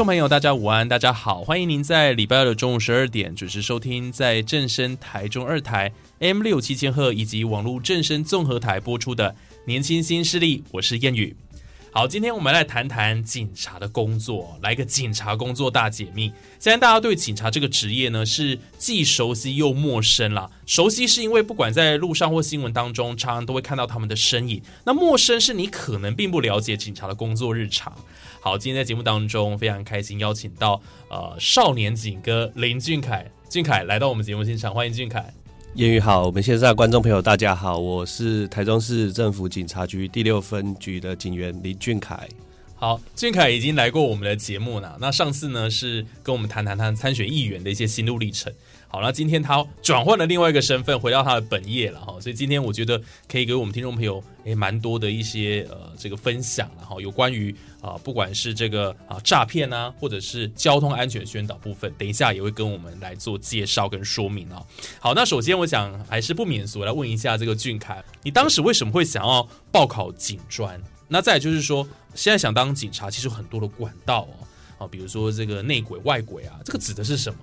众朋友，大家午安，大家好，欢迎您在礼拜二的中午十二点准时收听，在正声台中二台 M 六七千赫以及网络正声综合台播出的《年轻新势力》，我是燕宇。好，今天我们来谈谈警察的工作，来个警察工作大解密。现在大家对警察这个职业呢，是既熟悉又陌生啦。熟悉是因为不管在路上或新闻当中，常常都会看到他们的身影；那陌生是你可能并不了解警察的工作日常。好，今天在节目当中非常开心邀请到呃少年警歌林俊凯，俊凯来到我们节目现场，欢迎俊凯。言语好，我们线上观众朋友大家好，我是台中市政府警察局第六分局的警员林俊凯。好，俊凯已经来过我们的节目了。那上次呢是跟我们谈谈他参选议员的一些心路历程。好，那今天他转换了另外一个身份，回到他的本业了哈。所以今天我觉得可以给我们听众朋友诶蛮多的一些呃这个分享然后有关于啊不管是这个啊诈骗啊，或者是交通安全宣导部分，等一下也会跟我们来做介绍跟说明啊。好，那首先我想还是不免俗来问一下这个俊凯，你当时为什么会想要报考警专？那再就是说，现在想当警察，其实很多的管道哦，啊，比如说这个内鬼、外鬼啊，这个指的是什么？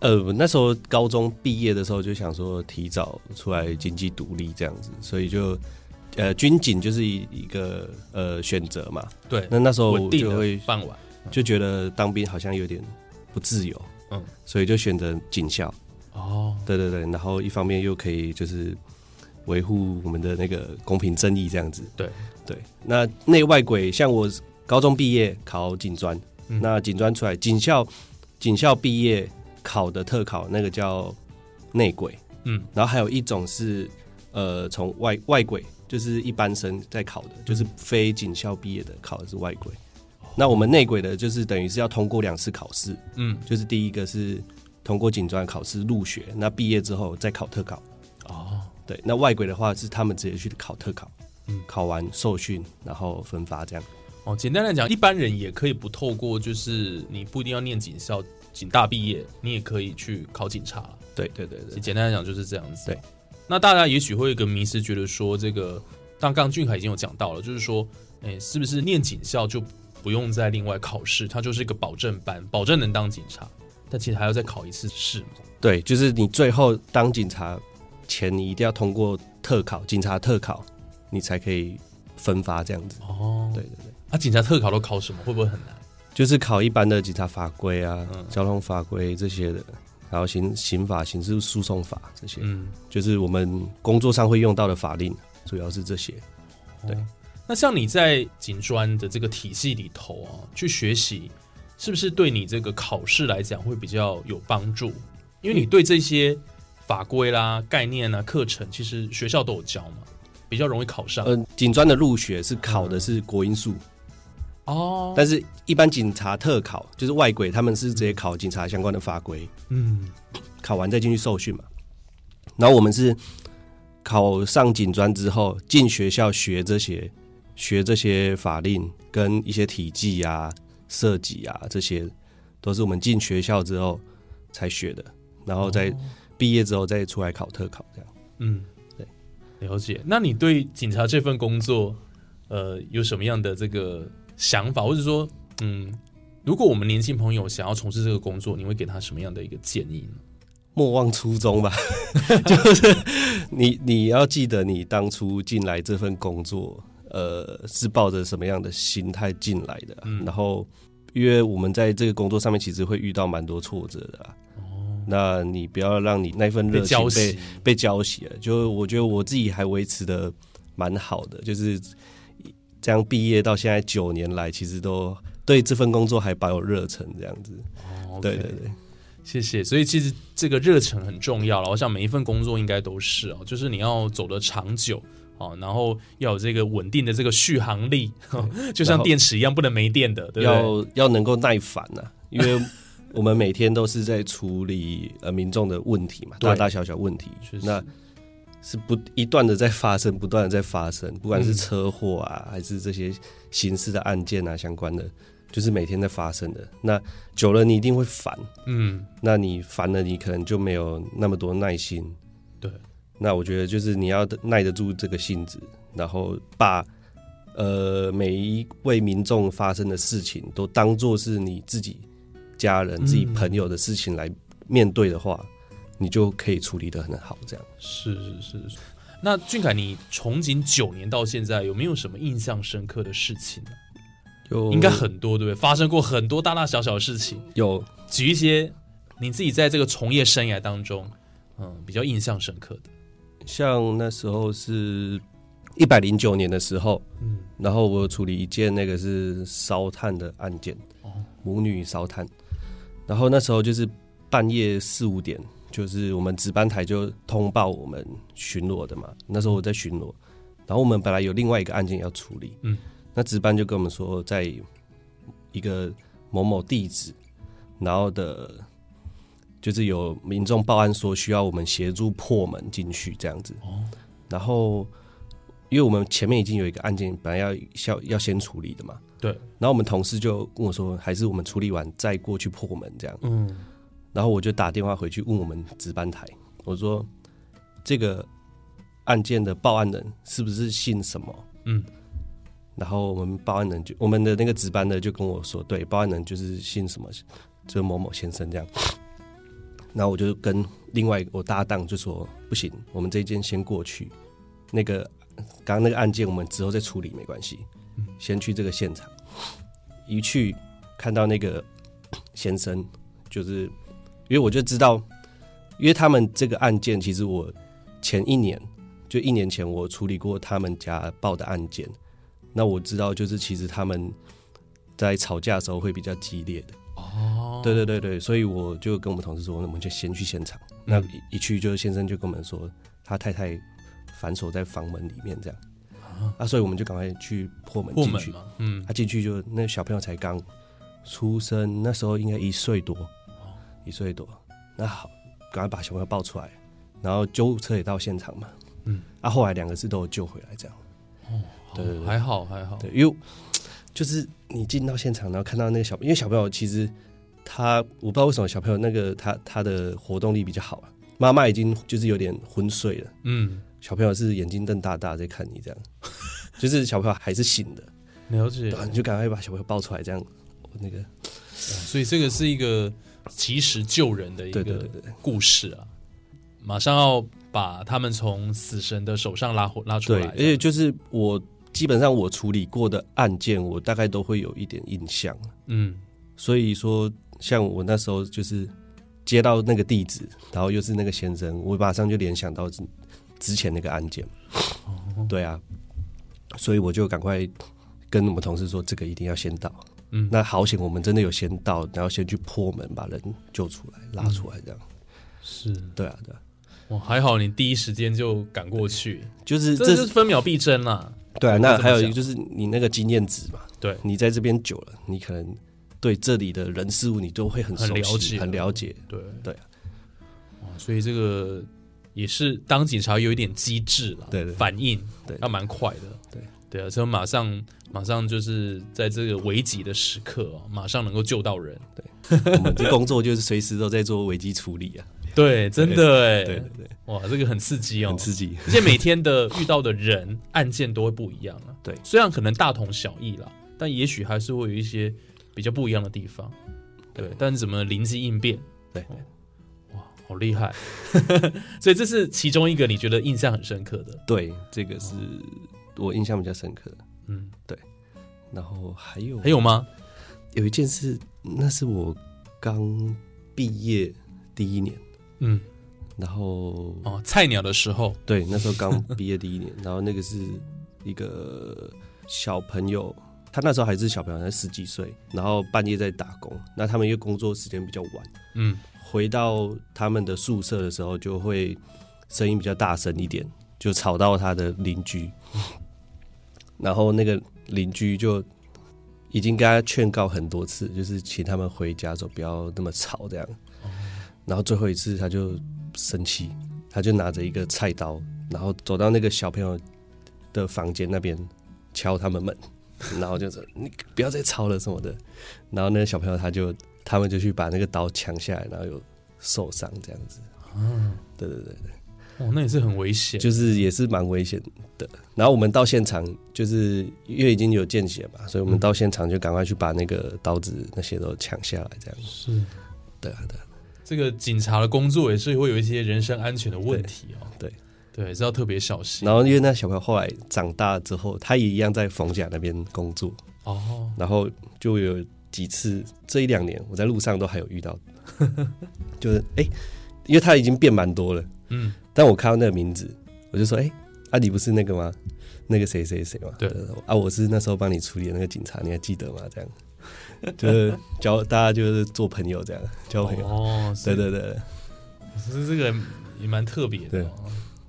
呃，那时候高中毕业的时候就想说提早出来经济独立这样子，所以就呃军警就是一一个呃选择嘛。对，那那时候我就会傍晚。就觉得当兵好像有点不自由，嗯，所以就选择警校。哦，对对对，然后一方面又可以就是维护我们的那个公平正义这样子。对对，那内外鬼像我高中毕业考警专，嗯那警专出来，警校警校毕业考的特考那个叫内鬼，嗯，然后还有一种是呃从外外鬼，就是一般生在考的，就是非警校毕业的考的是外鬼。那我们内鬼的，就是等于是要通过两次考试，嗯，就是第一个是通过警专考试入学，那毕业之后再考特考。哦，对，那外鬼的话是他们直接去考特考，嗯考完受训，然后分发这样。哦，简单来讲，一般人也可以不透过，就是你不一定要念警校、警大毕业，你也可以去考警察。对对对对，简单来讲就是这样子。对，那大家也许会有一个迷思，觉得说这个，当刚刚俊凯已经有讲到了，就是说，哎，是不是念警校就不用再另外考试，它就是一个保证班，保证能当警察，但其实还要再考一次试嘛。对，就是你最后当警察前，你一定要通过特考，警察特考，你才可以分发这样子。哦，对对对，啊，警察特考都考什么？会不会很难？就是考一般的警察法规啊、嗯交通法规这些的，然后刑刑法、刑事诉讼法这些，嗯，就是我们工作上会用到的法令，主要是这些。对哦那像你在警专的这个体系里头啊，去学习，是不是对你这个考试来讲会比较有帮助？因为你对这些法规啦、概念啊、课程，其实学校都有教嘛，比较容易考上。嗯、警专的入学是考的是国英数，哦，但是一般警察特考就是外鬼，他们是直接考警察相关的法规，嗯，考完再进去受训嘛。然后我们是考上警专之后进学校学这些，学这些法令跟一些体技啊、设计啊，这些都是我们进学校之后才学的，然后再毕业之后再出来考特考这样。嗯，对，了解。那你对警察这份工作，呃，有什么样的这个想法，或者说，嗯，如果我们年轻朋友想要从事这个工作，你会给他什么样的一个建议呢？莫忘初衷吧，就是你你要记得你当初进来这份工作，呃，是抱着什么样的心态进来的啊、嗯。然后，因为我们在这个工作上面其实会遇到蛮多挫折的、啊，那你不要让你那份热情被熄。被浇熄了。就我觉得我自己还维持的蛮好的，就是这样毕业到现在九年来，其实都对这份工作还保有热忱，这样子。哦对对对，谢谢。所以其实这个热忱很重要了。我想每一份工作应该都是哦，就是你要走得长久哦，然后要有这个稳定的这个续航力，就像电池一样，不能没电的？要要能够耐烦呐、因为我们每天都是在处理呃民众的问题嘛，大大小小问题那是不一段的在发生，不断的在发生，不管是嗯。车祸啊，还是这些刑事的案件啊相关的，就是每天在发生的。那久了你一定会烦，嗯，那你烦了，你可能就没有那么多耐心。对，那我觉得就是你要耐得住这个性子，然后把呃每一位民众发生的事情都当做是你自己家人、自己朋友的事情来面对的话，你就可以处理的很好。这样，是是是。是那俊凯，你从警九年到现在，有没有什么印象深刻的事情呢？有应该很多，对不对？发生过很多大大小小的事情，有举一些你自己在这个从业生涯当中，嗯，比较印象深刻的。像那时候是一百零九年的时候，嗯，然后我有处理一件那个是烧炭的案件，哦母女烧炭，然后那时候就是半夜四五点，就是我们值班台就通报我们巡逻的嘛，那时候我在巡逻，然后我们本来有另外一个案件要处理，嗯，那值班就跟我们说，在一个某某地址，然后的。就是有民众报案说需要我们协助破门进去这样子，哦，然后因为我们前面已经有一个案件，本来要要要先处理的嘛，对，然后我们同事就跟我说，还是我们处理完再过去破门这样。嗯，然后我就打电话回去问我们值班台，我说这个案件的报案人是不是姓什么？嗯，然后我们报案人就我们的那个值班的就跟我说，对，报案人就是姓什么，就是某某先生这样。然后我就跟另外我搭档就说，不行，我们这一件先过去，那个刚刚那个案件我们之后再处理没关系，先去这个现场。一去看到那个先生，就是因为我就知道，因为他们这个案件，其实我前一年就一年前我处理过他们家报的案件，那我知道就是其实他们在吵架的时候会比较激烈的。哦，对对对对，所以我就跟我们同事说，那我们就先去现场。那一一去，就是先生就跟我们说，他太太反锁在房门里面这样，啊，所以我们就赶快去破门进去。嘛，嗯他进去就那小朋友才刚出生，那时候应该一岁多，一岁多。那好，赶快把小朋友抱出来，然后救护车也到现场嘛。嗯，啊，后来两个字都有救回来，这样。对对对。还好还好，对，因为 就是你进到现场，然后看到那个小，因为小朋友其实他我不知道为什么小朋友那个他他的活动力比较好啊，妈妈已经就是有点昏睡了，嗯，小朋友是眼睛瞪大大在看你这样，就是小朋友还是醒的，了解。对。你就赶快把小朋友抱出来，这样。那个所以这个是一个及时救人的一个故事啊，马上要把他们从死神的手上拉回拉出对，来，而且就是我基本上我处理过的案件，我大概都会有一点印象，嗯。所以说像我那时候就是接到那个地址，然后又是那个先生，我马上就联想到之之前那个案件，哦。对啊，所以我就赶快跟我们同事说，这个一定要先到。嗯。那好险，我们真的有先到，然后先去破门把人救出来、拉出来，这样。是。对啊，对啊，哇，还好你第一时间就赶过去，就是这这就是分秒必争啦。对啊。那还有一个就是你那个经验值嘛，对。你在这边久了，你可能对这里的人事物你都会很熟悉、很了解。很了解。对。对啊。哇，所以这个也是当警察有一点机智了，对对。反应对。要蛮快的，对对啊，所以马上马上就是在这个危急的时刻哦，马上能够救到人，对我们这工作就是随时都在做危机处理啊。对，真的哎，对对对，哇，这个很刺激哦，很刺激。而且每天的遇到的人案件都会不一样啊。对虽然可能大同小异啦，但也许还是会有一些比较不一样的地方。对，但是怎么灵机应变，对对哇，好厉害！所以这是其中一个你觉得印象很深刻的。对，这个是我印象比较深刻的。嗯，然后还有还有吗？有一件事，那是我刚毕业第一年，嗯，然后哦，菜鸟的时候，对，那时候刚毕业第一年，然后那个是一个小朋友，他那时候还是小朋友，才十几岁，然后半夜在打工。那他们因为工作时间比较晚，嗯，回到他们的宿舍的时候，就会声音比较大声一点，就吵到他的邻居。然后那个邻居就已经跟他劝告很多次，就是请他们回家的时候不要那么吵这样。然后最后一次他就生气，他就拿着一个菜刀，然后走到那个小朋友的房间那边敲他们门，然后就说你不要再吵了什么的。然后那个小朋友他就他们就去把那个刀抢下来，然后又受伤这样子。嗯，对对对对，哦，那也是很危险，就是也是蛮危险的。然后我们到现场，就是因为已经有见血嘛，所以我们到现场就赶快去把那个刀子那些都抢下来，这样。是对啊，对啊，这个警察的工作也是会有一些人身安全的问题哦。对对，是要特别小心。然后因为那小朋友后来长大之后，他也一样在冯甲那边工作，哦，然后就有几次这一两年我在路上都还有遇到，就是哎、因为他已经变蛮多了，嗯，但我看到那个名字，我就说哎、啊你不是那个吗？那个谁谁谁嘛？对啊，我是那时候帮你处理的那个警察，你还记得吗？这样，就是交大家就是做朋友这样交朋友，哦，对对对是这个也蛮特别的哦。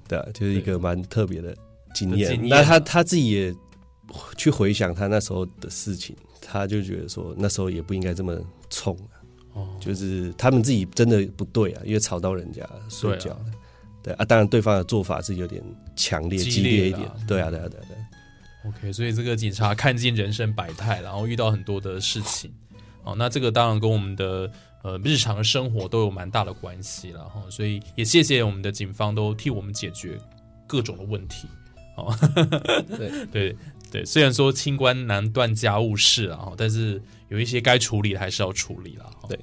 对啊，就是一个蛮特别的经验。那他啊他自己也去回想他那时候的事情，他就觉得说那时候也不应该这么冲啊，哦，就是他们自己真的不对啊，因为吵到人家睡觉了啊。对啊，当然对方的做法是有点强烈、激激烈一点。对啊，对啊，对啊，对啊。OK，所以这个警察看尽人生百态，然后遇到很多的事情，哦，那这个当然跟我们的呃日常生活都有蛮大的关系了哈，所以也谢谢我们的警方都替我们解决各种的问题，哦，对对对，虽然说清官难断家务事啊，哈但是有一些该处理的还是要处理了，对。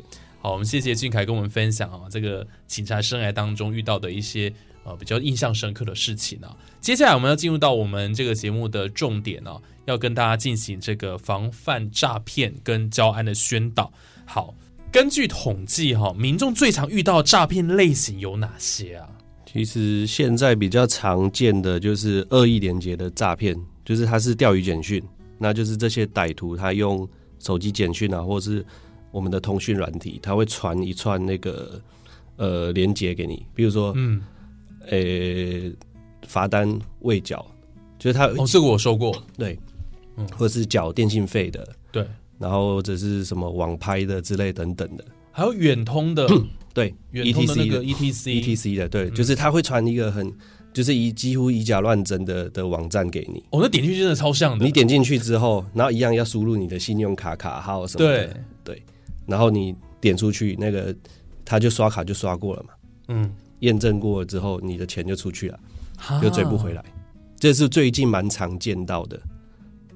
好，我们谢谢俊凯跟我们分享啊，这个警察生涯当中遇到的一些呃比较印象深刻的事情啊。接下来我们要进入到我们这个节目的重点啊，要跟大家进行这个防范诈骗跟交安的宣导。好，根据统计哈、民众最常遇到的诈骗类型有哪些啊？其实现在比较常见的就是恶意连接的诈骗，就是它是钓鱼简讯，那就是这些歹徒他用手机简讯啊，或是我们的通讯软体，它会传一串那个呃连接给你，比如说嗯，呃罚单未缴，就是他、哦，这个我收过，对，嗯。或者是缴电信费的，对，然后或者是什么网拍的之类等等的，还有远通的。对远通的那个 ETC 的 ETC ETC 的，对，嗯。就是他会传一个很就是以几乎以假乱真的的网站给你。哦，那点进去真的超像的，你点进去之后，然后一样要输入你的信用卡卡号什么的，对，然后你点出去，那个他就刷卡就刷过了嘛，嗯，验证过了之后，你的钱就出去了，哈。就追不回来。这是最近蛮常见到的。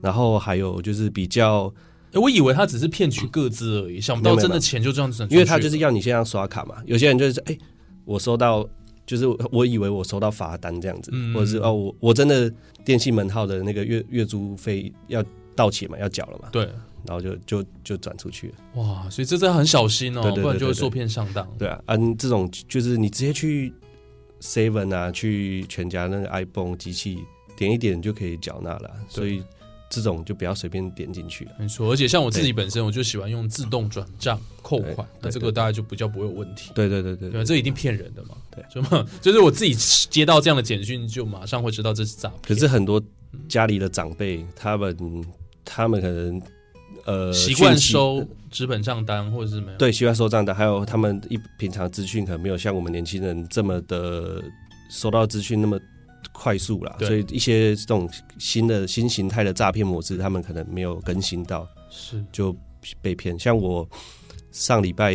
然后还有就是比较，诶我以为他只是骗取各自而已，想不到真的钱就这样子，因为他就是要你现在刷卡嘛，有些人就是哎、我收到。就是我以为我收到罚单这样子，嗯。或者是哦，我我真的电信门号的那个月月租费要到期嘛，要缴了嘛，对，然后就就就转出去了。哇，所以这真的很小心哦，对对对对对不然就会受骗上当。对啊，嗯，这种就是你直接去 Seven 啊，去全家那个 iPhone 机器点一点就可以缴纳了，所以这种就不要随便点进去了。没错，而且像我自己本身，我就喜欢用自动转账扣款，那对这个大概就比较不会有问题。对对对对这一定骗人的嘛。对，就嘛，就是我自己接到这样的简讯，就马上会知道这是诈骗。可是很多家里的长辈，他们他们可能呃习惯收纸本账单，或者是没有？对习惯收账单，还有他们一平常资讯可能没有像我们年轻人这么的收到资讯那么快速啦，所以一些这种新的新形态的诈骗模式，他们可能没有更新到。是就被骗。像我上礼拜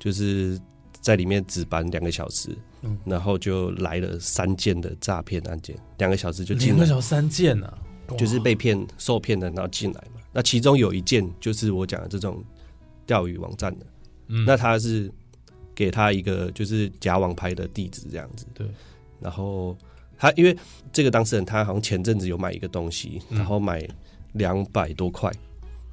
就是在里面值班两个小时，嗯然后就来了三件的诈骗案件，两个小时就进来，两个小时三件啊，就是被骗受骗的，然后进来嘛。那其中有一件就是我讲的这种钓鱼网站的，嗯。那他是给他一个就是假网拍的地址这样子，对，然后他因为这个当事人他好像前阵子有买一个东西，嗯。然后买两百多块，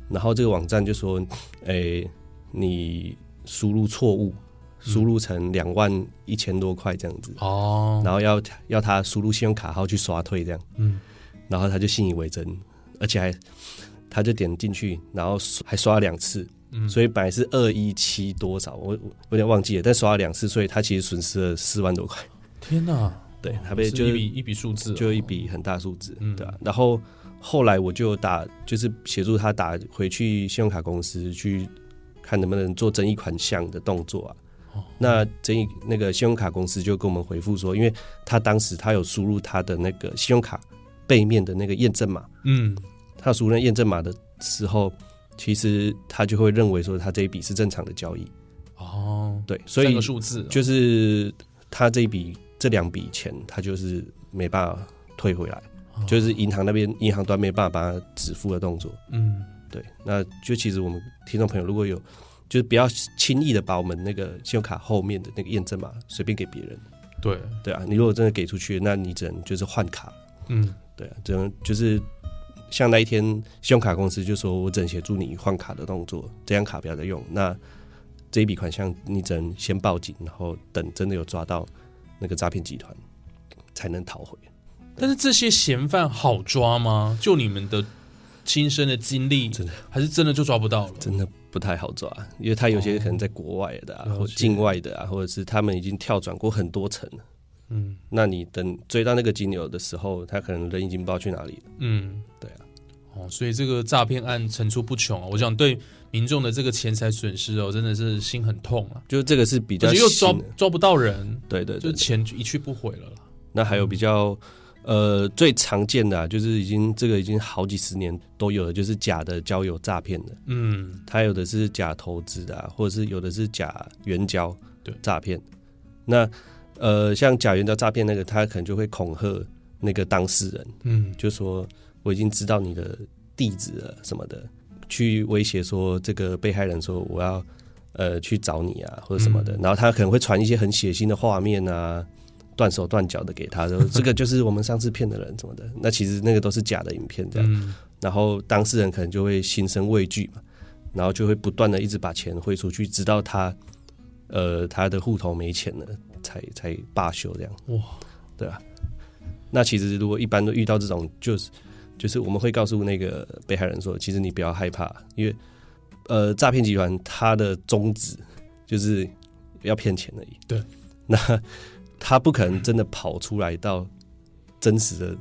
然后这个网站就说，诶、你输入错误，输入成两万一千多块这样子，哦，然后要要他输入信用卡号去刷退这样，嗯，然后他就信以为真，而且还他就点进去，然后刷还刷了两次，嗯。所以本来是二一七多少，我我有点忘记了，但刷了两次，所以他其实损失了四万多块，天哪，对他被就一笔一笔数字哦，就一笔很大数字，嗯。对啊。然后后来我就打，就是协助他打回去信用卡公司去看能不能做争议款项的动作啊。哦。那争议那个信用卡公司就跟我们回复说，因为他当时他有输入他的那个信用卡背面的那个验证码，嗯他输入那验证码的时候，其实他就会认为说他这一笔是正常的交易，哦，对，所以数字哦就是他这一笔这两笔钱，他就是没办法退回来。哦就是银行那边银行端没办法帮他止付的动作。嗯对，那就其实我们听众朋友如果有，就是不要轻易的把我们那个信用卡后面的那个验证码随便给别人。对，对啊，你如果真的给出去，那你只能就是换卡。嗯对啊，只能就是像那一天信用卡公司就说我只能协助你换卡的动作，这张卡不要再用。那这一笔款项你只能先报警，然后等真的有抓到那个诈骗集团才能讨回。但是这些嫌犯好抓吗？就你们的亲身的经历，真的还是真的就抓不到了？真的不太好抓，因为他有些可能在国外的啊，了解或境外的啊，或者是他们已经跳转过很多层了。嗯那你等追到那个金牛的时候，他可能人已经不知道去哪里了。嗯，对啊，哦，所以这个诈骗案层出不穷啊！我想对民众的这个钱财损失哦，真的是心很痛啊，就这个是比较又抓抓不到人，对对对对就钱就一去不回了啦。那还有比较呃最常见的、啊，就是已经这个已经好几十年都有的，就是假的交友诈骗的。嗯它有的是假投资的、啊，或者是有的是假援交对诈骗。那呃，像假援交诈骗那个，他可能就会恐吓那个当事人，嗯就说我已经知道你的地址了什么的，去威胁说这个被害人说我要呃去找你啊或者什么的，嗯然后他可能会传一些很血腥的画面啊。断手断脚的给他，说 这个就是我们上次骗的人什么的，那其实那个都是假的影片这样。嗯然后当事人可能就会心生畏惧嘛，然后就会不断的一直把钱汇出去，直到他呃他的户头没钱了，才才罢休这样。哇，对啊。那其实如果一般都遇到这种，就是就是我们会告诉那个被害人说，其实你不要害怕，因为呃诈骗集团它的宗旨就是要骗钱而已。对，那他不可能真的跑出来到真实的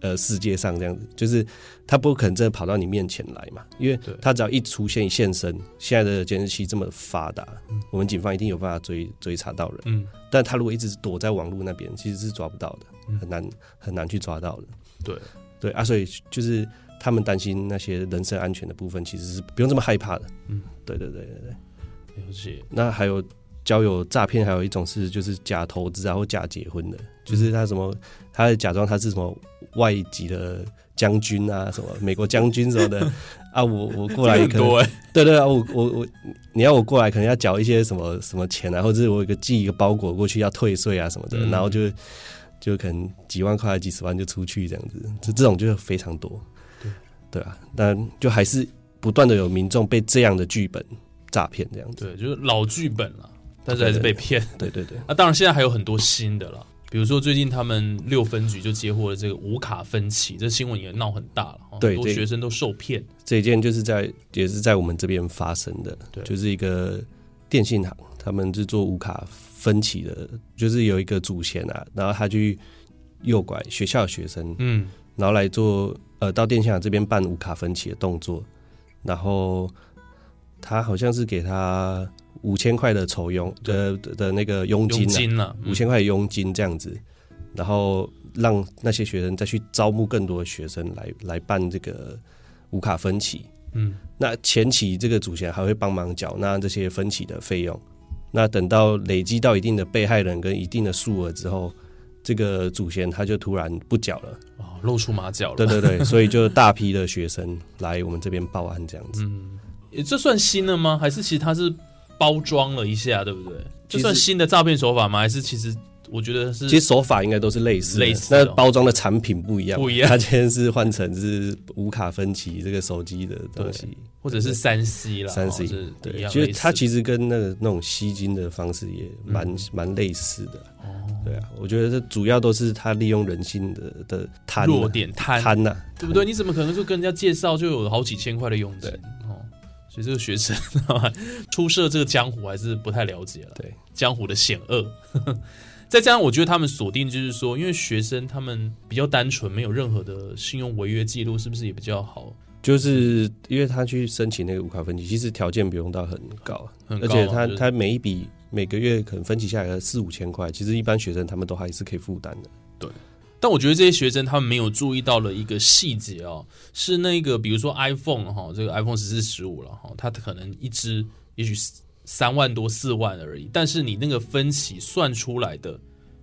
呃世界上这样子，就是他不可能真的跑到你面前来嘛，因为他只要一出现一现身，现在的监视器这么发达，我们警方一定有办法追追查到人。嗯，但他如果一直躲在网络那边，其实是抓不到的，嗯很难很难去抓到的。对对啊，所以就是他们担心那些人身安全的部分，其实是不用这么害怕的。嗯，对对对对对。了解，那还有交友诈骗，还有一种是就是假投资啊或假结婚的，就是他什么，他假装他是什么外籍的将军啊，什么美国将军什么的。啊，我我过来多哎，对对啊，我我我，你要我过来，可能要缴一些什么什么钱啊，或者是我有一个寄一个包裹过去要退税啊什么的，嗯。然后就就可能几万块、几十万就出去这样子，这这种就非常多。对对啊，但就还是不断的有民众被这样的剧本诈骗这样子。对，就是老剧本了，但是还是被骗。对对对，那、当然，现在还有很多新的了，比如说最近他们六分局就接获了这个无卡分期，这新闻也闹很大了，很多学生都受骗。这一件就是在也是在我们这边发生的对，就是一个电信行，他们是做无卡分期的，就是有一个祖先啊，然后他去诱拐学校的学生，嗯然后来做呃到电信行这边办无卡分期的动作，然后他好像是给他五千块的酬佣的的的那个佣金、佣啊，金了，嗯五千块的佣金这样子，然后让那些学生再去招募更多的学生来来办这个无卡分期。嗯那前期这个祖先还会帮忙缴纳这些分期的费用。那等到累积到一定的被害人跟一定的数额之后，这个祖先他就突然不缴了。哦，露出马脚了。对对对，所以就大批的学生来我们这边报案这样子。嗯，这算新的吗？还是其实它是包装了一下，对不对？这算新的诈骗手法吗？还是其实我觉得是其实手法应该都是类似，类似的那包装的产品不一样，不一样它今天是换成是无卡分期这个手机的东西，或者是三 C 啦，三 C 对，其实它其实跟那个那种吸金的方式也蛮嗯蛮类似的。对啊，我觉得这主要都是他利用人性的的贪啊弱点贪贪呐，对不对？你怎么可能就跟人家介绍就有好几千块的佣金？哦，所以这个学生 出涉这个江湖还是不太了解了。对，江湖的险恶。再加上我觉得他们锁定就是说，因为学生他们比较单纯，没有任何的信用违约记录，是不是也比较好？就是因为他去申请那个无卡分期，其实条件不用到很高，很高而且他就是他每一笔每个月可能分期下来四五千块，其实一般学生他们都还是可以负担的。对但我觉得这些学生他们没有注意到了一个细节哦，是那个比如说 iPhone 哈，这个 iPhone 十四、十五了哈，它可能一支也许三万多、四万而已，但是你那个分期算出来的，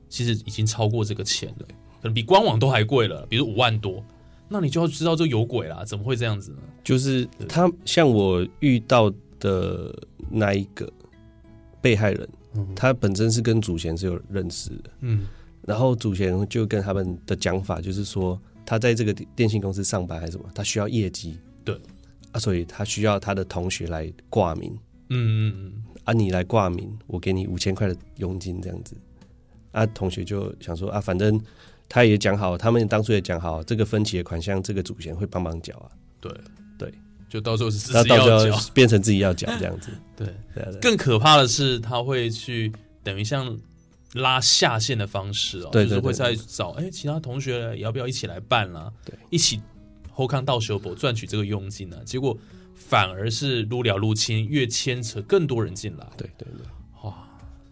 其实已经超过这个钱了，可能比官网都还贵了，比如五万多，那你就要知道这有鬼啦，怎么会这样子呢？就是他像我遇到的那一个被害人，他本身是跟祖贤是有认识的，嗯，然后祖贤就跟他们的讲法就是说，他在这个电信公司上班还是什么，他需要业绩，对。啊，所以他需要他的同学来挂名嗯嗯嗯，啊，你来挂名，我给你五千块的佣金这样子，啊，同学就想说啊，反正他也讲好，他们当初也讲好，这个分期的款项，这个祖贤会帮忙缴啊，对。对，就到时候是自那己要缴到时候，变成自己要缴这样子，对。对更可怕的是，他会去等于像拉下线的方式哦，就是会对在找哎、其他同学要不要一起来办啦、对，一起后康到修补赚取这个佣金呢、结果反而是撸了撸亲，越牵扯更多人进来，对对对。哇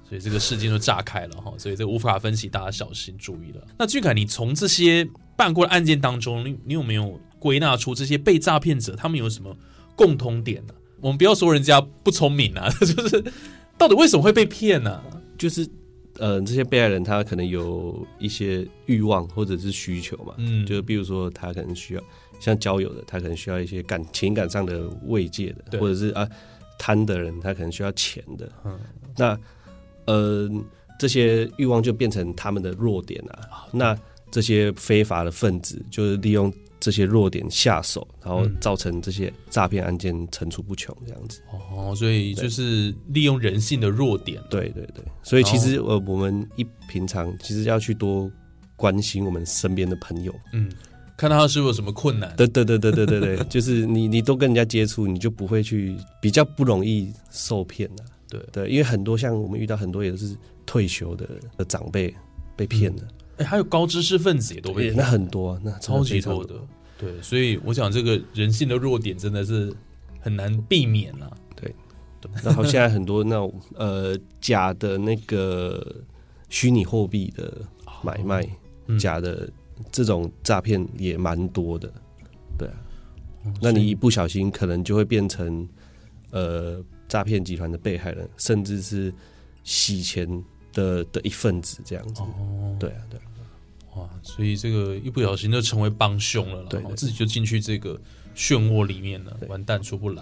所以这个事件就炸开了哈，所以这个无法分析，大家小心注意了。那俊凯，你从这些办过的案件当中，你你有没有归纳出这些被诈骗者他们有什么共通点呢、我们不要说人家不聪明啊，就是到底为什么会被骗呢、就是呃，这些被害人他可能有一些欲望或者是需求嘛，嗯就比如说他可能需要像交友的，他可能需要一些感情感上的慰藉的，或者是啊贪的人，他可能需要钱的。嗯那呃，这些欲望就变成他们的弱点啊。那这些非法的分子就是利用这些弱点下手，然后嗯造成这些诈骗案件层出不穷这样子。哦，所以就是利用人性的弱点，对对对，所以其实呃，我们一平常其实要去多关心我们身边的朋友。嗯，看到他是不是有什么困难，对对对对对对对，就是你你多跟人家接触，你就不会去比较不容易受骗的、对。对，因为很多像我们遇到很多也是退休的的长辈被骗了，哎，还有高知识分子也都被骗那很多，那超级多的，对，所以我想这个人性的弱点真的是很难避免啊。然后现在很多那种呃假的那个虚拟货币的买卖，嗯。假的这种诈骗也蛮多的，对啊。哦那你一不小心可能就会变成呃诈骗集团的被害人，甚至是洗钱的的一份子这样子。哦，对啊，对啊，哇，所以这个一不小心就成为帮凶了啦，对对哦自己就进去这个漩涡里面了，完蛋出不来。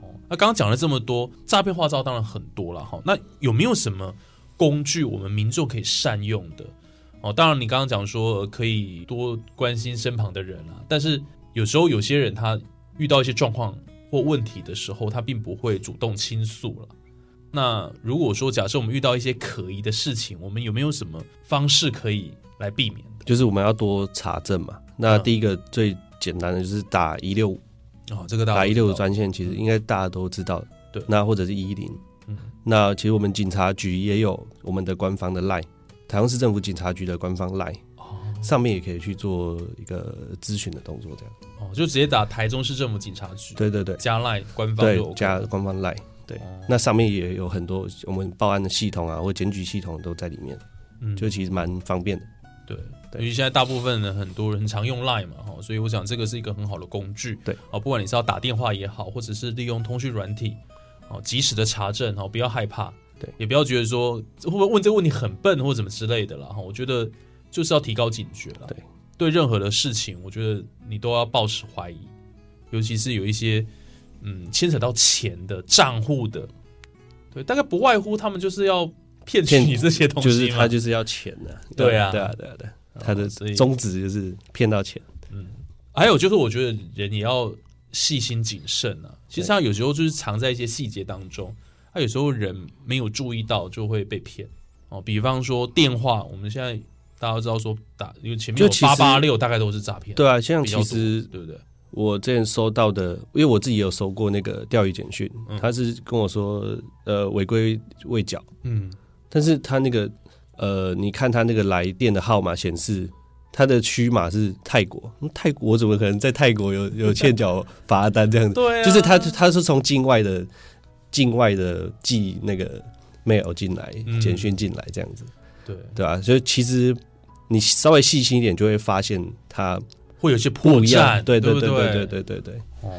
哦，那刚刚讲了这么多，诈骗化招当然很多了哈。那有没有什么工具我们民众可以善用的？哦，当然你刚刚讲说、呃可以多关心身旁的人啊，但是有时候有些人他遇到一些状况或问题的时候，他并不会主动倾诉了。那如果说假设我们遇到一些可疑的事情，我们有没有什么方式可以来避免？就是我们要多查证嘛。那嗯第一个最简单的就是打一六五，哦，这个打一六五专线，其实应该大家都知道。对那或者是一零。嗯那其实我们警察局也有我们的官方的 line，台中市政府警察局的官方 line，上面也可以去做一个咨询的动作，这样。哦，就直接打台中市政府警察局，对对对，加赖官方对加官方 line，对。哦，那上面也有很多我们报案的系统啊，或检举系统都在里面，嗯。就其实蛮方便的。对，对。因为现在大部分的很多人很常用 Line 嘛，哈，所以我想这个是一个很好的工具。对，啊，不管你是要打电话也好，或者是利用通讯软体，哦，及时的查证，哦，不要害怕，对。也不要觉得说会不会问这个问题很笨或怎么之类的啦，哈，我觉得就是要提高警觉了。对，对任何的事情，我觉得你都要保持怀疑，尤其是有一些嗯牵扯到钱的账户的，对，大概不外乎他们就是要骗取你这些东西就是他就是要钱的、对啊。对啊，对啊，对啊，他的宗旨就是骗到钱。嗯。还有就是，我觉得人也要细心谨慎啊。其实他有时候就是藏在一些细节当中，他有时候人没有注意到就会被骗哦。比方说电话，我们现在大家都知道说打，因为前面有就八八六，大概都是诈骗，对啊，像其实对不对？我之前收到的，因为我自己有收过那个钓鱼简讯，嗯他是跟我说，呃，违规未缴，嗯，但是他那个，呃，你看他那个来电的号码显示，他的区码是泰国，嗯泰国我怎么可能在泰国有有欠缴罚单这样子？对啊，就是他他是从境外的境外的寄那个 mail 进来嗯，简讯进来这样子，对，对吧、所以其实你稍微细心一点，就会发现它会有些破绽，，对不对对对对？对对对，哦，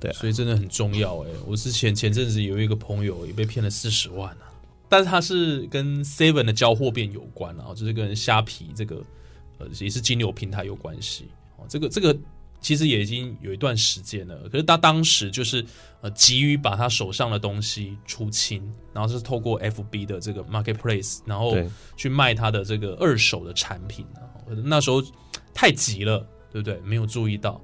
对啊。所以真的很重要哎。我之前前阵子有一个朋友也被骗了四十万啊，但是他是跟 Seven 的交货变有关啊，就是跟虾皮这个呃也是金流平台有关系。哦。这个这个其实也已经有一段时间了，可是他当时就是呃急于把他手上的东西出清，然后是透过 FB 的这个 Marketplace，然后去卖他的这个二手的产品啊。那时候太急了，对不对？没有注意到，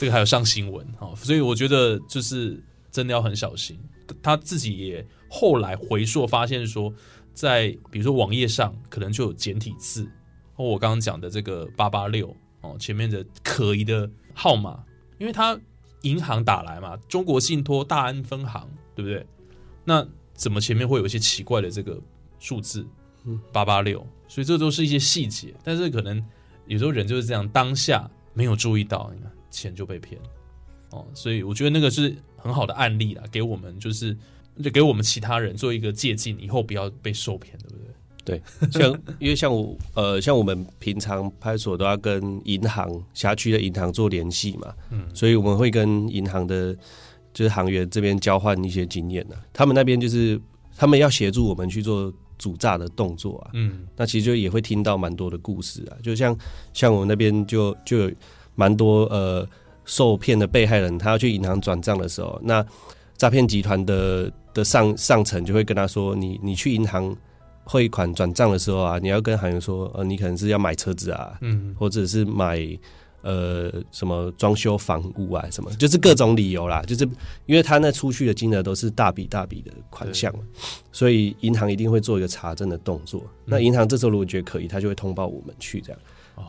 这个还有上新闻啊、哦，所以我觉得就是真的要很小心。他自己也后来回溯发现说，在比如说网页上可能就有简体字，或我刚刚讲的这个八八六哦，前面的可疑的号码，因为他银行打来嘛，中国信托大安分行，对不对？那怎么前面会有一些奇怪的这个数字？八八六，所以这都是一些细节，但是可能有时候人就是这样，当下没有注意到，你看钱就被骗了哦，所以我觉得那个是很好的案例啦，给我们就是就给我们其他人做一个借鉴，以后不要被受骗，对不对？对，像因为像我呃，像我们平常派出所都要跟银行辖区的银行做联系嘛，嗯，所以我们会跟银行的，就是行员这边交换一些经验呢、他们那边就是他们要协助我们去做主诈的动作啊，嗯。那其实就也会听到蛮多的故事啊，就像像我们那边就就有蛮多呃受骗的被害人，他要去银行转账的时候，那诈骗集团的的上上层就会跟他说，你你去银行汇款转账的时候啊，你要跟行员说，呃，你可能是要买车子啊，嗯或者是买呃什么装修房屋啊，什么，就是各种理由啦。就是因为他那出去的金额都是大笔大笔的款项嘛，所以银行一定会做一个查证的动作。那银行这时候如果觉得可以，他就会通报我们去这样。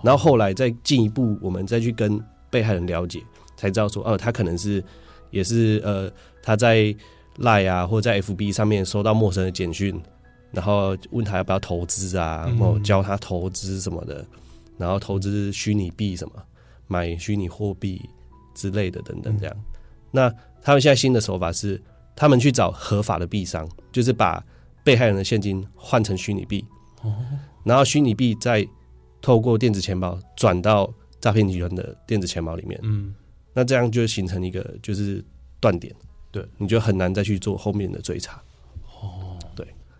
然后后来再进一步，我们再去跟被害人了解，才知道说，哦，他可能是也是呃他在赖啊或在 FB 上面收到陌生的简讯，然后问他要不要投资啊，然后教他投资什么的，然后投资虚拟币什么，买虚拟货币之类的等等这样。那他们现在新的手法是，他们去找合法的币商，就是把被害人的现金换成虚拟币，然后虚拟币再透过电子钱包转到诈骗集团的电子钱包里面，嗯，那这样就形成一个就是断点，对，你就很难再去做后面的追查。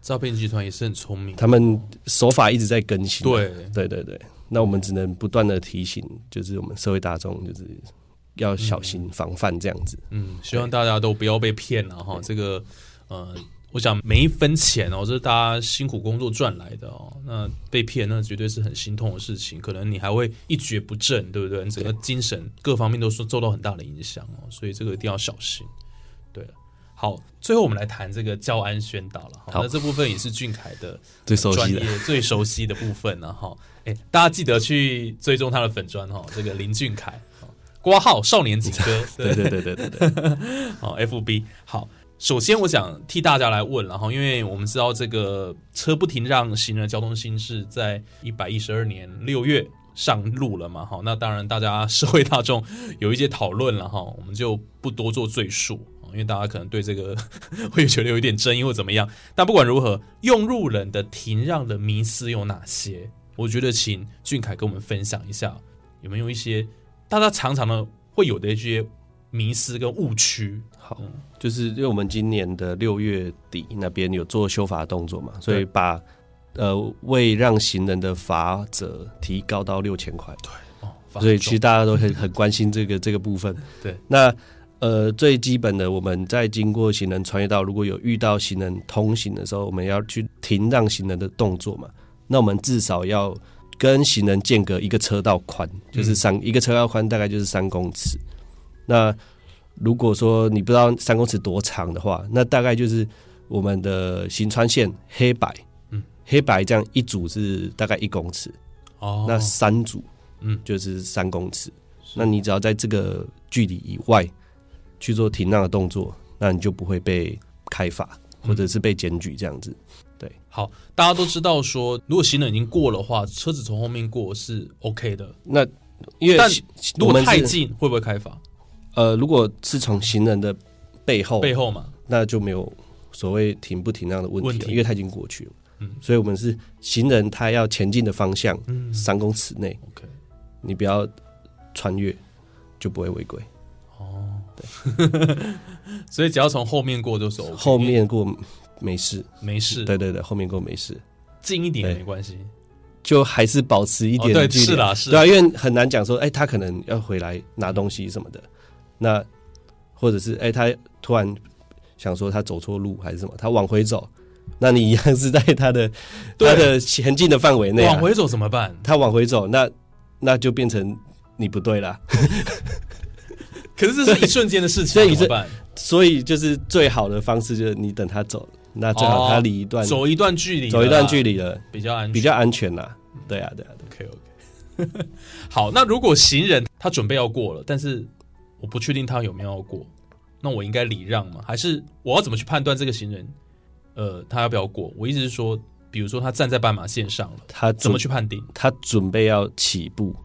诈骗集团也是很聪明，他们手法一直在更新啊、对对对对，那我们只能不断的提醒，就是我们社会大众就是要小心防范这样子。嗯，希望大家都不要被骗了哈。这个呃，我想每一分钱哦，这是大家辛苦工作赚来的哦。那被骗，那绝对是很心痛的事情，可能你还会一蹶不振，对不对？你整个精神各方面都是受到很大的影响哦，所以这个一定要小心。对了，好，最后我们来谈这个教安宣导了。哈好那这部分也是俊凯的最熟专悉的业最熟悉的部分了哈。哎，大家记得去追踪他的粉砖哈，这个林俊凯。哈挂号少年警歌，对对对对对对，好，FB 好。首先，我想替大家来问，然后因为我们知道这个车不停让行人交通新制在一百一十二年六月上路了嘛，哈，那当然大家社会大众有一些讨论了哈，我们就不多做赘述，因为大家可能对这个 会觉得有一点争议或怎么样。但不管如何，用路人的停让的迷思有哪些？我觉得请俊凯跟我们分享一下，有没有一些大家常常的会有的一些迷思跟误区？好，就是因为我们今年的六月底那边有做修法动作嘛，所以把呃为让行人的罚则提高到六千块。对，所以其实实大家都很很关心这个这个部分。对，那呃，最基本的，我们在经过行人穿越道，如果有遇到行人通行的时候，我们要去停让行人的动作嘛。那我们至少要跟行人间隔一个车道宽，就是三、一个车道宽大概就是三公尺。那如果说你不知道三公尺多长的话，那大概就是我们的行穿线黑白，嗯，黑白这样一组是大概一公尺，哦，那三组，嗯就是三公尺。那你只要在这个距离以外去做停让的动作，那你就不会被开罚或者是被检举这样子。对好，大家都知道说，如果行人已经过的话，车子从后面过是 OK 的。那因为但如果太近，会不会开罚？呃，如果是从行人的背后，背后嘛，那就没有所谓停不停让的问题了，问题因为他已经过去了。嗯所以我们是行人他要前进的方向嗯三公尺内，，OK，你不要穿越，就不会违规。所以只要从后面过就是 OK，后面过没事，没事，对对对，后面过没事，近一点没关系。就还是保持一哦对点距离。是啦是对啊，因为很难讲说，哎、他可能要回来拿东西什么的，那或者是哎、他突然想说他走错路还是什么，他往回走，那你一样是在他的对。他的前进的范围内、啊，往回走怎么办？他往回走，那那就变成你不对啦。可是这是一瞬间的事情，所以这怎么办？所以就是最好的方式就是你等他走，那最好他离一段、哦走一段距离，走一段距离了，比较安全，比较安全啦。对啊，对啊，对啊 OK OK。好，那如果行人他准备要过了，但是我不确定他有没有要过，那我应该礼让吗？还是我要怎么去判断这个行人？呃，他要不要过？我意思是说，比如说他站在斑马线上了，他怎么去判定？他准备要起步，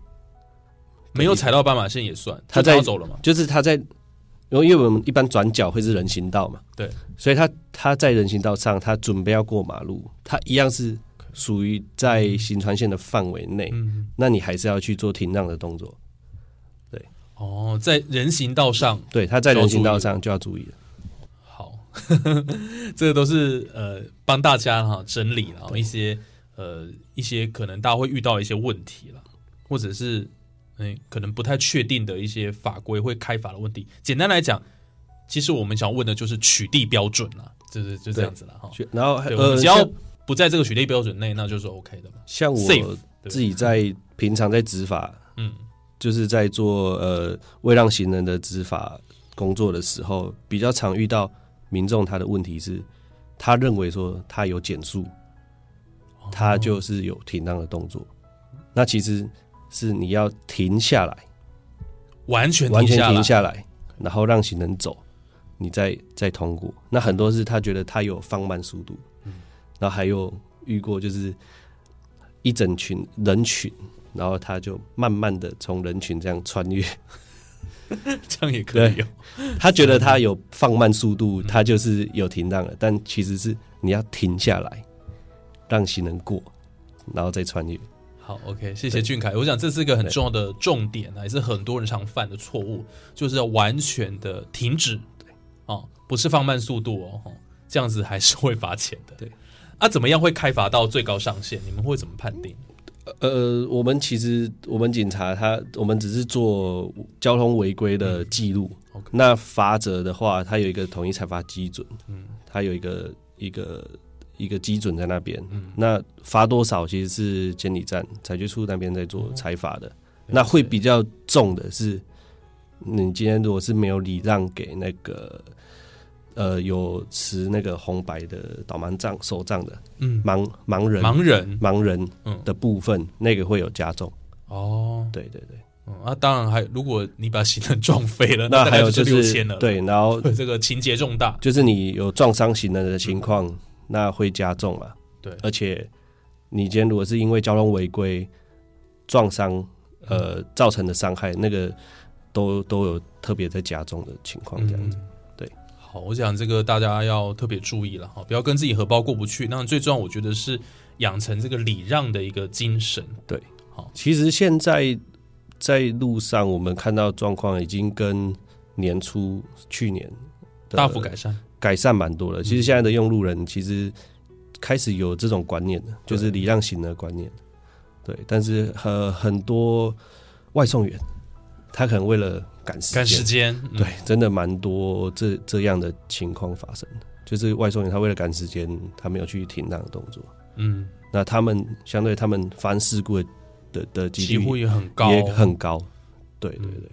没有踩到斑马线也算，他在走了嘛？就是他在，因为因为我们一般转角会是人行道嘛，对，所以他他在人行道上，他准备要过马路，他一样是属于在行船线的范围内，嗯，那你还是要去做停让的动作。对哦，在人行道上，对，他在人行道上就要注意了。好，这个都是呃帮大家哈整理了一些呃一些可能大家会遇到的一些问题了，或者是嗯、可能不太确定的一些法规会开罚的问题。简单来讲，其实我们想问的就是取缔标准啦，就是就这样子了哈。然后呃，只要不在这个取缔标准内，那就是 OK 的嘛。像我自己在平常在执法，嗯，就是在做呃未让行人的执法工作的时候，比较常遇到民众他的问题是，他认为说他有减速，哦他就是有停让的动作，那其实是你要停下来，完全完全下停下来，然后让行人走，你再再通过。那很多是他觉得他有放慢速度，嗯然后还有遇过就是一整群人群，然后他就慢慢的从人群这样穿越，这样也可以哦。他觉得他有放慢速度，他就是有停让了，但其实是你要停下来，让行人过，然后再穿越。好，OK，谢谢俊凯。我想这是一个很重要的重点啊，也是很多人常犯的错误，就是要完全的停止，对，哦，不是放慢速度哦，哦这样子还是会罚钱的。对，啊，怎么样会开罚到最高上限？你们会怎么判定？呃，我们其实我们警察他我们只是做交通违规的记录。那罚则的话，它有一个统一采罚基准，嗯，它有一个一个一个基准在那边。嗯，那罚多少其实是监理站裁决处那边在做裁罚的。那会比较重的是，你今天如果是没有礼让给那个呃有持那个红白的导盲杖手杖的嗯，盲盲人盲人。盲人嗯。的部分，那个会有加重。哦，对对对，嗯啊，当然还如果你把行人撞飞了，那还有就是六千了，对，然后 这个情节重大，就是你有撞伤行人的情况，那会加重嘛。对而且你今天如果是因为交通违规撞伤，呃，造成的伤害，那个都都有特别在加重的情况，这样子。嗯对，好，我想这个大家要特别注意了哈，不要跟自己荷包过不去。那最重要，我觉得是养成这个礼让的一个精神。对，好其实现在在路上，我们看到状况已经跟年初去年大幅改善。改善蛮多的。其实现在的用路人其实开始有这种观念了，就是礼让行的观念。对，但是呃很多外送员，他可能为了赶时赶时间。嗯对，真的蛮多这这样的情况发生的，就是外送员他为了赶时间，他没有去停让的动作，嗯，那他们相对他们发生事故的的的几几乎率也很高，也很高。对对嗯对，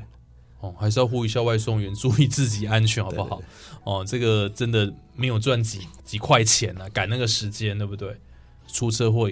哦，还是要呼吁一下外送员，注意自己安全，好不好？对哦，这个真的没有赚几几块钱啊，赶那个时间，对不对？出车祸，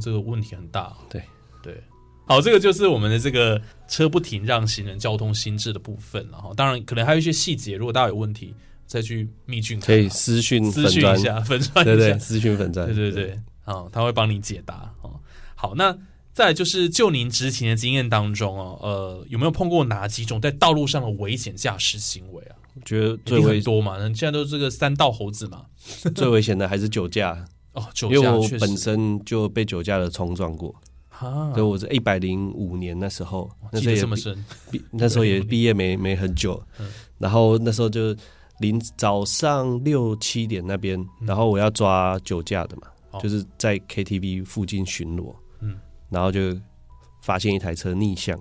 这个问题很大。对对，好，这个就是我们的这个车不停让行人交通心智的部分了哈。当然，可能还有一些细节，如果大家有问题，再去密讯可以啊私讯私讯一下，粉 钻对对，私讯粉砖，对对对，啊、他会帮你解答哦。好，那再就是就您执勤的经验当中哦，呃，有没有碰过哪几种在道路上的危险驾驶行为啊？我觉得最危很多嘛，那现在都是这个三道猴子嘛。最危险的还是酒驾，哦，酒驾因为我本身就被酒驾的冲撞过，啊所以，我是一百零五年那时候，那时候也那时候也毕业没没很久。嗯，然后那时候就临早上六七点那边，然后我要抓酒驾的嘛哦，就是在 KTV 附近巡逻，嗯然后就发现一台车逆向，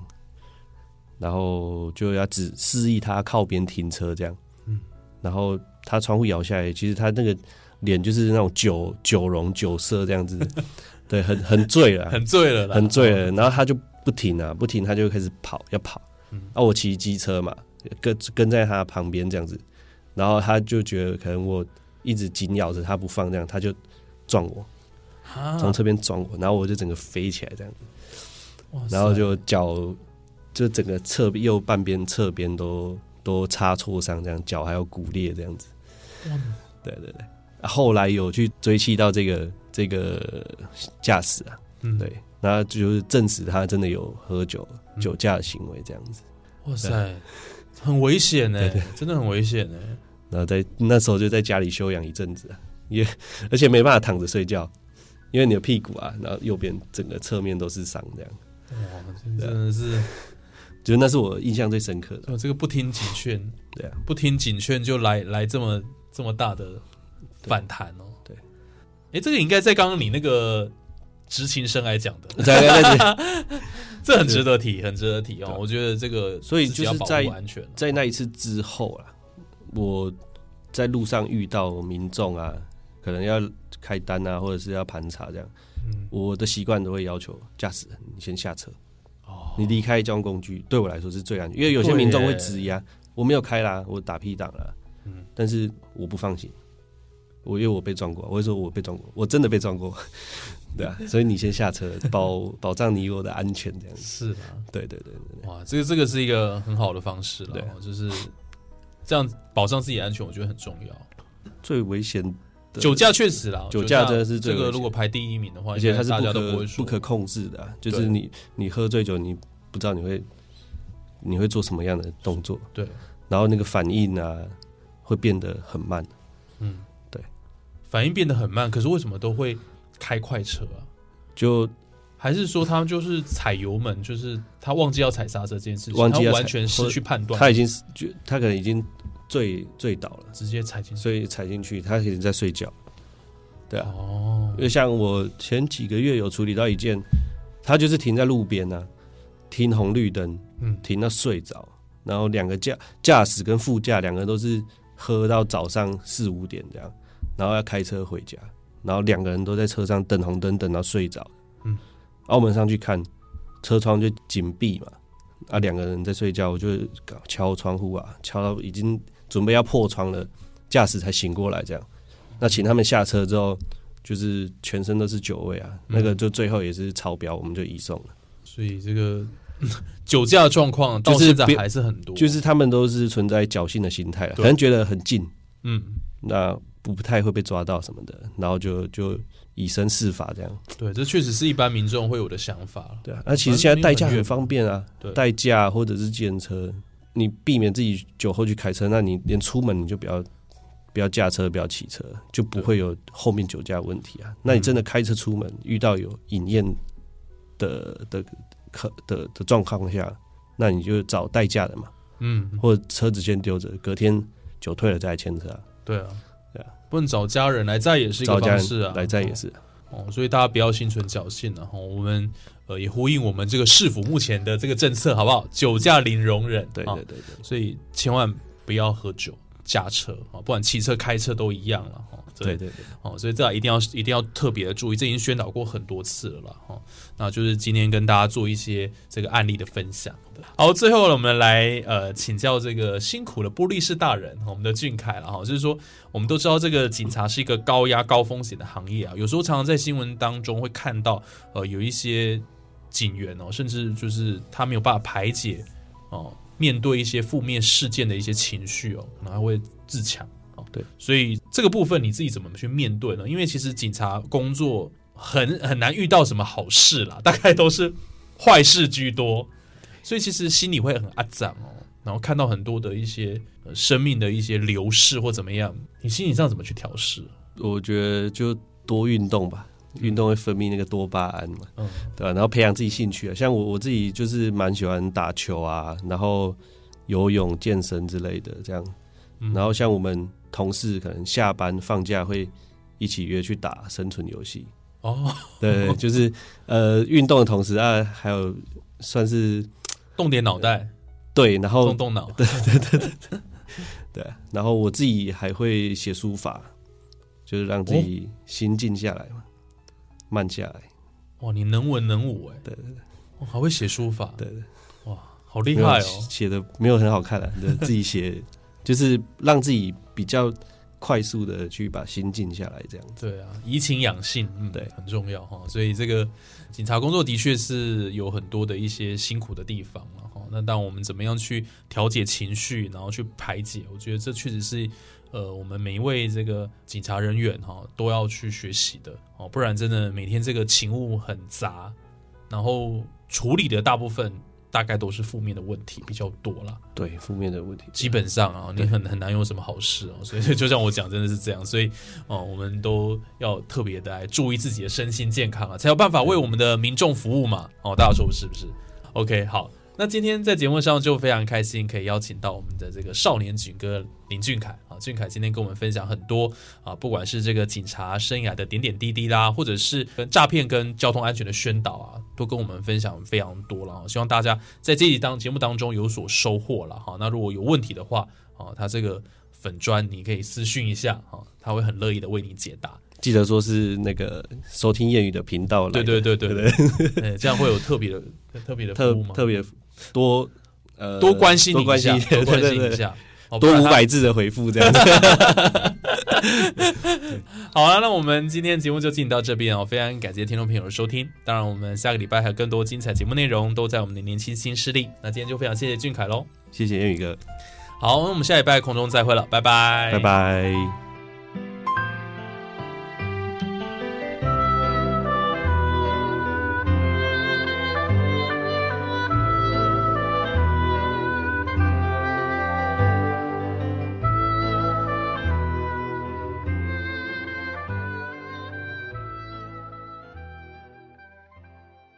然后就要指示意他靠边停车这样，嗯。然后他窗户摇下来，其实他那个脸就是那种酒酒容酒色这样子，对，很很醉了，很醉了，很醉了，哦。然后他就不停啊，不停，他就开始跑，要跑。嗯。啊，我骑机车嘛，跟跟在他旁边这样子，然后他就觉得可能我一直紧咬着他不放，这样他就撞我，啊从侧边撞我，然后我就整个飞起来这样，子。然后就脚就整个侧右半边侧边都都擦挫伤，这样脚还有骨裂这样子。对对对，啊后来有去追击到这个这个驾驶啊，嗯。对，然后就是证实他真的有喝酒、嗯。酒驾的行为这样子。哇塞，很危险呢真的很危险呢。然后在那时候就在家里休养一阵子啊，也而且没办法躺着睡觉，因为你的屁股啊，然后右边整个侧面都是伤，这样，哇，真的是，就那是我印象最深刻的。哦，这个不听警劝，对啊，不听警劝就来来这么这么大的反弹哦。对，哎，这个应该在刚刚你那个执勤生来讲的，在在在 这很值得提，很值得提哦。我觉得这个所以就是在安全哦，在那一次之后啊，我在路上遇到民众啊，可能要开单啊，或者是要盘查这样，嗯。我的习惯都会要求驾驶人你先下车，哦。你离开交通工具，对我来说是最安全，因为有些民众会耶质疑啊，我没有开啦，我打 P 档了，嗯。但是我不放心，我因为我被撞过，我会说我被撞过，我真的被撞过，对啊，所以你先下车，保保障你我的安全，这样。子，是的，对对对对哇，这个这个是一个很好的方式了对，就是这样保障自己的安全，我觉得很重要。最危险的酒驾确实啦，酒驾真的是最这个，如果排第一名的话，而且它是不可不可控制的、啊，就是你你喝醉酒，你不知道你会你会做什么样的动作，对，然后那个反应啊会变得很慢。嗯，对，反应变得很慢。可是为什么都会开快车啊？就还是说他就是踩油门，就是他忘记要踩刹车这件事情，忘记他完全失去判断，他已经是就他可能已经醉醉倒了，直接踩进去。所以踩进去，他可能在睡觉。对啊，哦。因，为像我前几个月有处理到一件，他就是停在路边啊，停红绿灯，嗯，停到睡着，然后两个驾驾驶跟副驾两个都是喝到早上四五点这样，然后要开车回家，然后两个人都在车上等红灯等到睡着，嗯，澳门上去看，车窗就紧闭嘛，啊，两个人在睡觉，我就搞敲窗户啊，敲到已经准备要破窗了，驾驶才醒过来这样，那请他们下车之后。就是全身都是酒味啊，那个就最后也是超标，我们就移送了。所以这个 酒驾的状况到就是现在还是很多，就是他们都是存在侥幸的心态可能觉得很近，嗯，那不太会被抓到什么的，然后就就以身试法这样，对，这确实是一般民众会有的想法了。对啊。那其实现在代驾很方便啊对，代驾或者是计程车，你避免自己酒后去开车，那你连出门你就不要不要驾车，不要骑车，就不会有后面酒驾的问题啊。那你真的开车出门遇到有饮宴的的可的的状况下，那你就找代驾的嘛，嗯，或者车子先丢着，隔天酒退了再来牵车啊。对啊，对啊，不能找家人来载也是一个方式啊，人来载也是，哦，所以大家不要心存侥幸然后我们呃也呼应我们这个市府目前的这个政策，好不好？酒驾零容忍，啊对对对对所以千万不要喝酒驾车啊，不管骑车开车都一样了哈。这对对对，哦，所以这一定要一定要特别的注意，这已经宣导过很多次了啦哈、哦。那就是今天跟大家做一些这个案例的分享。好，最后呢，我们来呃请教这个辛苦的玻璃士大人，我们的俊凯了哈，就是说我们都知道这个警察是一个高压高风险的行业啊，有时候常常在新闻当中会看到呃有一些警员哦，甚至就是他没有办法排解哦面对一些负面事件的一些情绪哦，可能还会自强。哦，对，所以这个部分你自己怎么去面对呢？因为其实警察工作很很难遇到什么好事啦，大概都是坏事居多，所以其实心里会很阿脏哦。然后看到很多的一些、呃、生命的一些流逝或怎么样，你心理上怎么去调试？我觉得就多运动吧，运动会分泌那个多巴胺嘛，嗯。对吧、然后培养自己兴趣啊，像我我自己就是蛮喜欢打球啊，然后游泳、健身之类的这样。嗯。然后像我们同事可能下班放假会一起约去打生存游戏，哦，对，就是呃运动的同时啊，还有算是动点脑袋，对，然后动动脑，对，然后我自己还会写书法，就是让自己心静下来嘛，慢下来。哇，你能文能武哎，对对对哇，还会写书法，对对，哇，好厉害哦！写的没有很好看啊，就 自己写，就是让自己比较快速的去把心静下来，这样子。对啊，怡情养性，嗯，对很重要哈。所以这个警察工作的确是有很多的一些辛苦的地方了哈。那当我们怎么样去调节情绪，然后去排解，我觉得这确实是呃我们每一位这个警察人员哈都要去学习的哦，不然真的每天这个勤务很杂，然后处理的大部分大概都是负面的问题比较多啦。对，负面的问题，基本上啊，你很很难有什么好事哦，所以就像我讲，真的是这样，所以哦，我们都要特别的来注意自己的身心健康啊，才有办法为我们的民众服务嘛。哦，大家说是不是？OK，好，那今天在节目上就非常开心，可以邀请到我们的这个少年警哥林俊凯啊，俊凯今天跟我们分享很多啊，不管是这个警察生涯的点点滴滴啦，或者是跟诈骗跟交通安全的宣导啊，都跟我们分享非常多了啊。希望大家在这一当节目当中有所收获了哈。那如果有问题的话，啊，他这个粉砖你可以私讯一下哈，他会很乐意的为你解答。记得说是那个收听谚语的频道来对的，对对对对，对这样会有特别的特别的特？特别多呃多关心你多关心一下，多关心一下，多五百字的回复这样子。好了，那我们今天节目就进行到这边哦，非常感谢听众朋友的收听。当然，我们下个礼拜还有更多精彩节目内容都在我们的年轻新势力。那今天就非常谢谢俊凯喽。谢谢谚语哥，好，那我们下礼拜空中再会了，拜拜，拜拜。